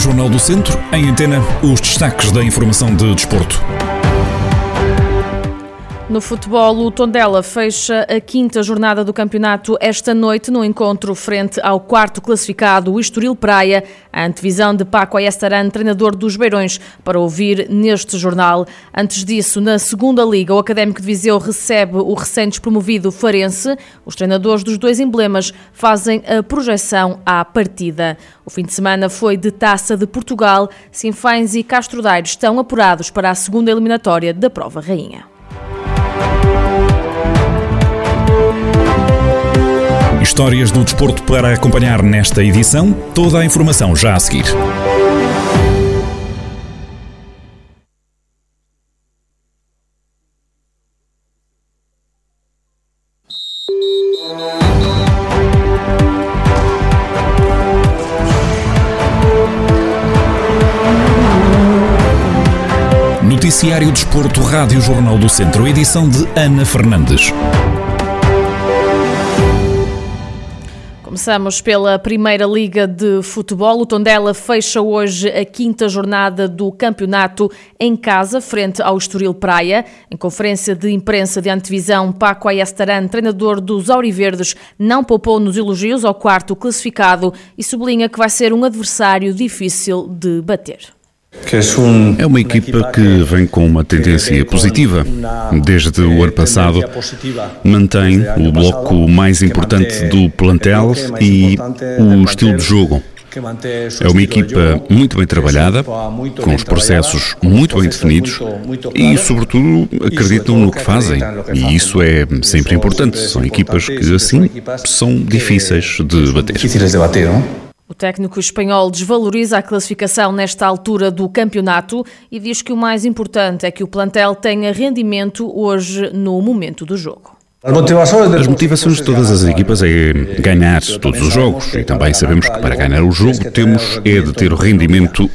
Jornal do Centro, em antena, os destaques da informação de desporto. No futebol, o Tondela fecha a quinta jornada do campeonato esta noite no encontro frente ao quarto classificado, o Estoril Praia, a antevisão de Paco Ayestaran, treinador dos Beirões, para ouvir neste jornal. Antes disso, na segunda liga, o Académico de Viseu recebe o recém-despromovido Farense. Os treinadores dos dois emblemas fazem a projeção à partida. O fim de semana foi de Taça de Portugal. Sinfães e Castro Daire estão apurados para a segunda eliminatória da Prova Rainha. Histórias do desporto para acompanhar nesta edição. Toda a informação já a seguir. Noticiário Desporto, Rádio Jornal do Centro, edição de Ana Fernandes. Começamos pela Primeira Liga de Futebol. O Tondela fecha hoje a quinta jornada do campeonato em casa, frente ao Estoril Praia. Em conferência de imprensa de antevisão, Paco Ayastaran, treinador dos Auriverdes, não poupou nos elogios ao quarto classificado e sublinha que vai ser um adversário difícil de bater. É uma equipa que vem com uma tendência positiva. Desde o ano passado, mantém o bloco mais importante do plantel e o estilo de jogo. É uma equipa muito bem trabalhada, com os processos muito bem definidos e, sobretudo, acreditam no que fazem. E isso é sempre importante. São equipas que, assim, são difíceis de bater. O técnico espanhol desvaloriza a classificação nesta altura do campeonato e diz que o mais importante é que o plantel tenha rendimento hoje no momento do jogo. As motivações de todas as equipas é ganhar todos os jogos e também sabemos que para ganhar o jogo temos é de ter o rendimento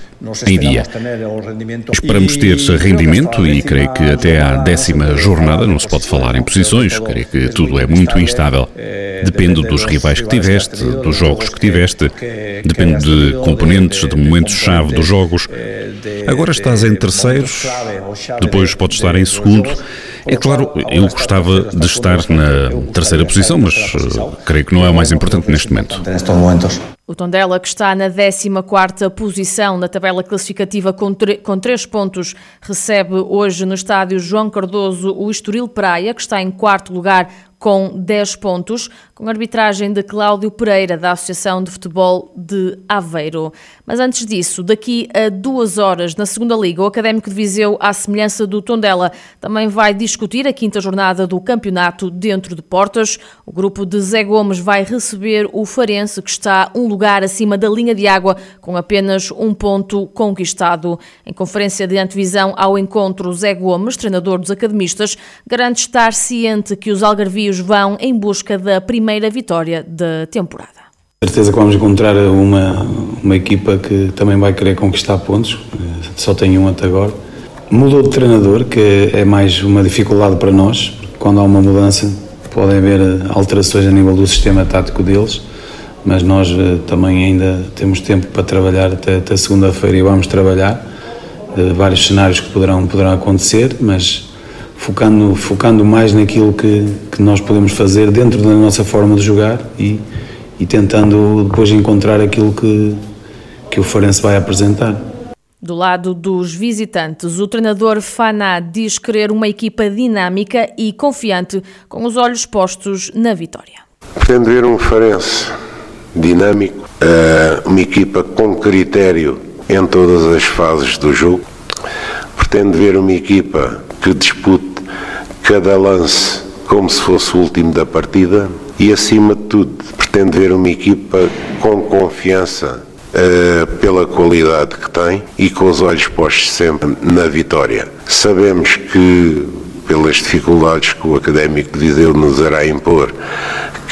em dia. Esperamos ter rendimento e creio que até à décima jornada não se pode falar em posições, creio que tudo é muito instável. Depende dos rivais que tiveste, dos jogos que tiveste, depende de componentes, de momentos-chave dos jogos. Agora estás em terceiros, depois podes estar em segundo. É claro, eu gostava de estar na terceira posição, mas uh, creio que não é o mais importante neste momento. O Tondela, que está na 14ª posição na tabela classificativa com, com 3 pontos, recebe hoje no estádio João Cardoso o Estoril Praia, que está em quarto lugar com 10 pontos, com arbitragem de Cláudio Pereira, da Associação de Futebol de Aveiro. Mas antes disso, daqui a duas horas, na segunda Liga, o Académico de Viseu, à semelhança do Tondela, também vai discutir a quinta jornada do campeonato dentro de portas. O grupo de Zé Gomes vai receber o Farense, que está um lugar acima da linha de água, com apenas um ponto conquistado. Em conferência de antevisão ao encontro, Zé Gomes, treinador dos academistas, garante estar ciente que os algarvios vão em busca da primeira vitória da temporada. Certeza que vamos encontrar uma, uma equipa que também vai querer conquistar pontos, só tem um até agora. Mudou de treinador, que é mais uma dificuldade para nós, quando há uma mudança podem haver alterações a nível do sistema tático deles, mas nós eh, também ainda temos tempo para trabalhar até, até segunda-feira e vamos trabalhar. Eh, vários cenários que poderão, poderão acontecer, mas focando, focando mais naquilo que, que nós podemos fazer dentro da nossa forma de jogar e, e tentando depois encontrar aquilo que, que o Farense vai apresentar. Do lado dos visitantes, o treinador Faná diz querer uma equipa dinâmica e confiante, com os olhos postos na vitória. Pretendo ver um Farense dinâmico, eh, uma equipa com critério em todas as fases do jogo. Pretendo ver uma equipa que dispute cada lance como se fosse o último da partida e, acima de tudo, pretende ver uma equipa com confiança uh, pela qualidade que tem e com os olhos postos sempre na vitória. Sabemos que, pelas dificuldades que o Académico de Viseu nos irá impor,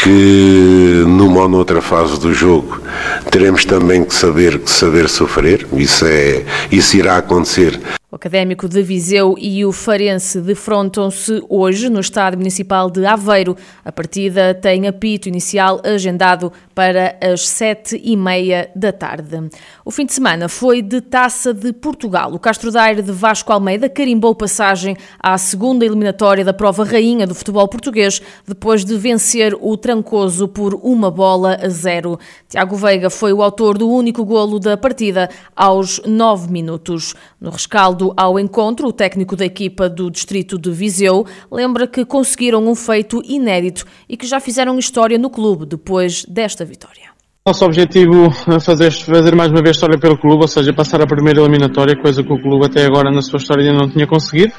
que numa ou noutra fase do jogo teremos também que saber, que saber sofrer, isso, é, isso irá acontecer. O Académico de Viseu e o Farense defrontam-se hoje no Estádio Municipal de Aveiro. A partida tem apito inicial agendado para as sete e meia da tarde. O fim de semana foi de Taça de Portugal. O Castro Daire de Vasco Almeida carimbou passagem à segunda eliminatória da prova rainha do futebol português, depois de vencer o Trancoso por uma bola a zero. Tiago Veiga foi o autor do único golo da partida aos nove minutos. No rescaldo ao encontro, o técnico da equipa do distrito de Viseu lembra que conseguiram um feito inédito e que já fizeram história no clube depois desta vitória. Nosso objetivo é fazer, fazer mais uma vez história pelo clube, ou seja, passar a primeira eliminatória, coisa que o clube até agora na sua história ainda não tinha conseguido.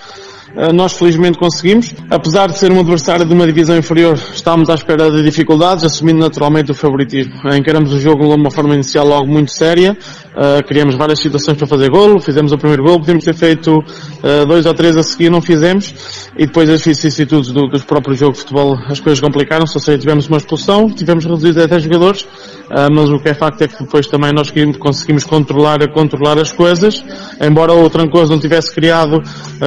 Eh, nós felizmente conseguimos. Apesar de ser um adversário de uma divisão inferior, estávamos à espera de dificuldades, assumindo naturalmente o favoritismo. Encaramos o jogo de uma forma inicial logo muito séria, uh, criamos várias situações para fazer golo, fizemos o primeiro golo, podíamos ter feito uh, dois ou três a seguir, não fizemos, e depois as vicissitudes do, dos próprios jogos de futebol, as coisas complicaram-se, ou seja, tivemos uma expulsão, tivemos reduzido a 10 jogadores, mas o que é facto é que depois também nós conseguimos controlar, controlar as coisas, embora o Trancoso não tivesse criado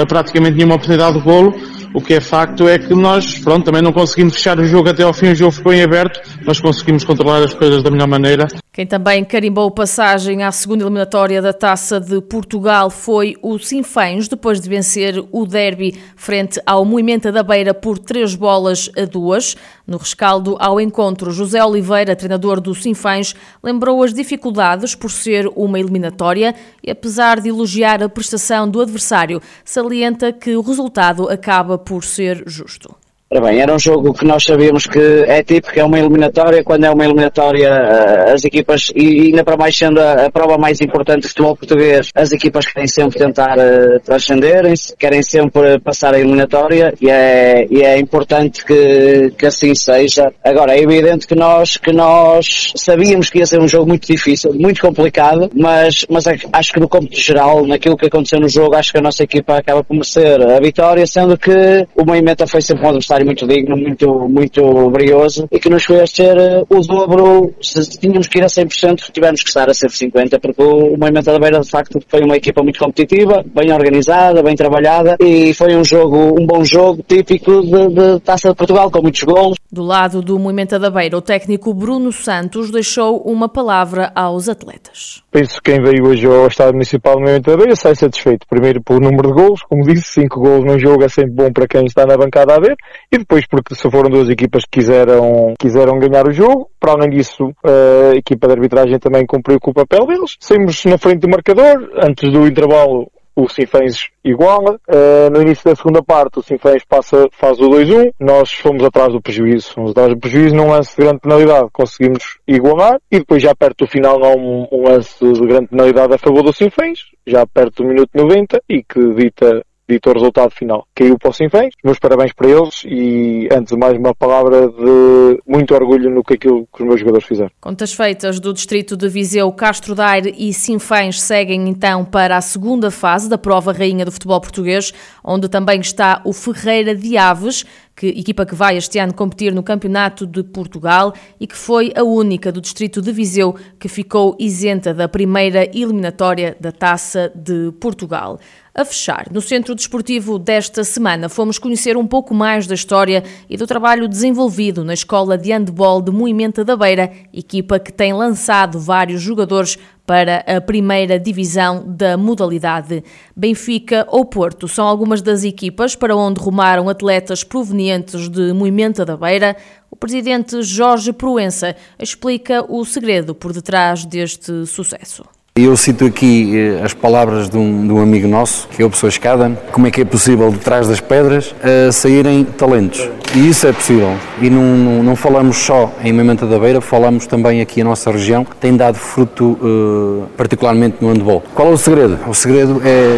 praticamente nenhuma oportunidade de golo, o que é facto é que nós, pronto, também não conseguimos fechar o jogo até ao fim, o jogo ficou em aberto, mas conseguimos controlar as coisas da melhor maneira. Quem também carimbou passagem à segunda eliminatória da Taça de Portugal foi o Sinfãs, depois de vencer o derby frente ao Moimenta da Beira por três bolas a duas. No rescaldo ao encontro, José Oliveira, treinador do Sinfãs, lembrou as dificuldades por ser uma eliminatória e, apesar de elogiar a prestação do adversário, salienta que o resultado acaba por ser justo. Ora bem, era um jogo que nós sabíamos que é típico, é uma eliminatória, quando é uma eliminatória eh, as equipas, e ainda para mais sendo a, prova mais importante do futebol português, as equipas querem sempre tentar uh, transcenderem-se, querem sempre passar a eliminatória e é, e é importante que, que assim seja. Agora, é evidente que nós, que nós sabíamos que ia ser um jogo muito difícil, muito complicado, mas, mas acho que no cômputo geral, naquilo que aconteceu no jogo, acho que a nossa equipa acaba por merecer a vitória, sendo que o Moimenta foi sempre um adversário adversário muito digno, muito, muito brioso e que nos fez ser uh, o dobro. Se tínhamos que ir a 100%, tivemos que estar a 150%, porque o Movimento da Beira, de facto, foi uma equipa muito competitiva, bem organizada, bem trabalhada e foi um jogo, um bom jogo típico de, de Taça de Portugal, com muitos gols. Do lado do Movimento da Beira, o técnico Bruno Santos deixou uma palavra aos atletas. Penso que quem veio hoje ao Estado Municipal do Movimento da Beira sai satisfeito. Primeiro pelo número de gols, como disse, 5 gols num jogo é sempre bom para quem está na bancada a ver e depois porque se foram duas equipas que quiseram, quiseram ganhar o jogo. Para além disso, a equipa de arbitragem também cumpriu com o papel deles. Saímos na frente do marcador, antes do intervalo o Sinfãs iguala. Uh, no início da segunda parte, o Sinfãs passa, faz o 2-1. Nós fomos atrás do prejuízo. Fomos atrás do prejuízo num lance de grande penalidade. Conseguimos igualar. E depois, já perto do final, há um, um lance de grande penalidade a favor do Sinfãs. Já perto do minuto 90 e que dita dito o resultado final. Caiu para o Sinfãs, meus parabéns para eles e antes de mais uma palavra de muito orgulho no que aquilo que os meus jogadores fizeram. Contas feitas do distrito de Viseu, Castro Daire e Sinfãs seguem então para a segunda fase da prova rainha do futebol português, onde também está o Ferreira de Aves, que, equipa que vai este ano competir no Campeonato de Portugal e que foi a única do distrito de Viseu que ficou isenta da primeira eliminatória da Taça de Portugal. A fechar, no Centro Desportivo desta semana, fomos conhecer um pouco mais da história e do trabalho desenvolvido na Escola de Handball de Moimenta da Beira, equipa que tem lançado vários jogadores para a primeira divisão da modalidade. Benfica ou Porto são algumas das equipas para onde rumaram atletas provenientes de Moimenta da Beira. O presidente Jorge Proença explica o segredo por detrás deste sucesso. Eu cito aqui eh, as palavras de um, de um, amigo nosso, que é o Pessoa Escada, como é que é possível, de trás das pedras, uh, saírem talentos. E isso é possível. E não, não, não falamos só em Mementa da Beira, falamos também aqui a nossa região, tem dado fruto, uh, particularmente no handball. Qual é o segredo? O segredo é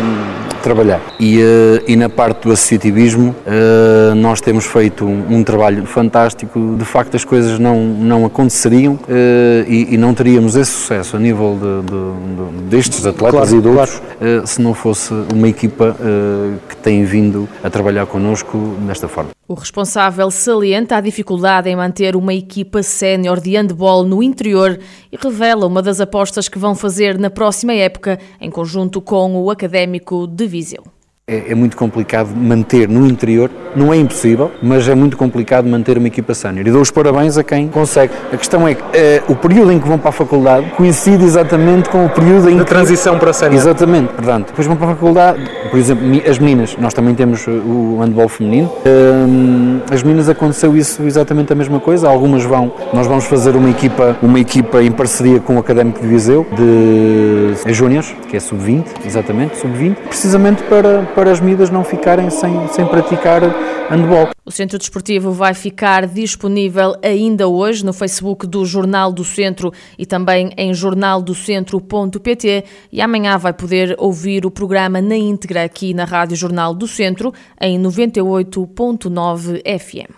trabalhar. E, uh, e na parte do associativismo, nós temos feito um, um, trabalho fantástico. De facto, as coisas não, não aconteceriam e, e, não teríamos esse sucesso a nível de, de destes atletas claro, e de outros, claro. Eh, se não fosse uma equipa eh, que tem vindo a trabalhar connosco desta forma. O responsável salienta a dificuldade em manter uma equipa sénior de handball no interior e revela uma das apostas que vão fazer na próxima época, em conjunto com o Académico de Viseu. É, é muito complicado manter no interior, não é impossível, mas é muito complicado manter uma equipa sénior. E dou os parabéns a quem consegue. A questão é que eh, o período em que vão para a faculdade coincide exatamente com o período em da que... transição para a sénior. Exatamente, portanto, depois vão para a faculdade, por exemplo, as meninas, nós também temos o handball feminino, hum, as meninas aconteceu isso exatamente a mesma coisa, algumas vão, nós vamos fazer uma equipa, uma equipa em parceria com o Académico de Viseu, de Júniors, que é sub-20, exatamente, sub-20, precisamente para, para as miúdas não ficarem sem, sem praticar handball. O Centro Desportivo vai ficar disponível ainda hoje no Facebook do Jornal do Centro e também em jornaldocentro.pt e amanhã vai poder ouvir o programa na íntegra aqui na Rádio Jornal do Centro em 98.9 FM.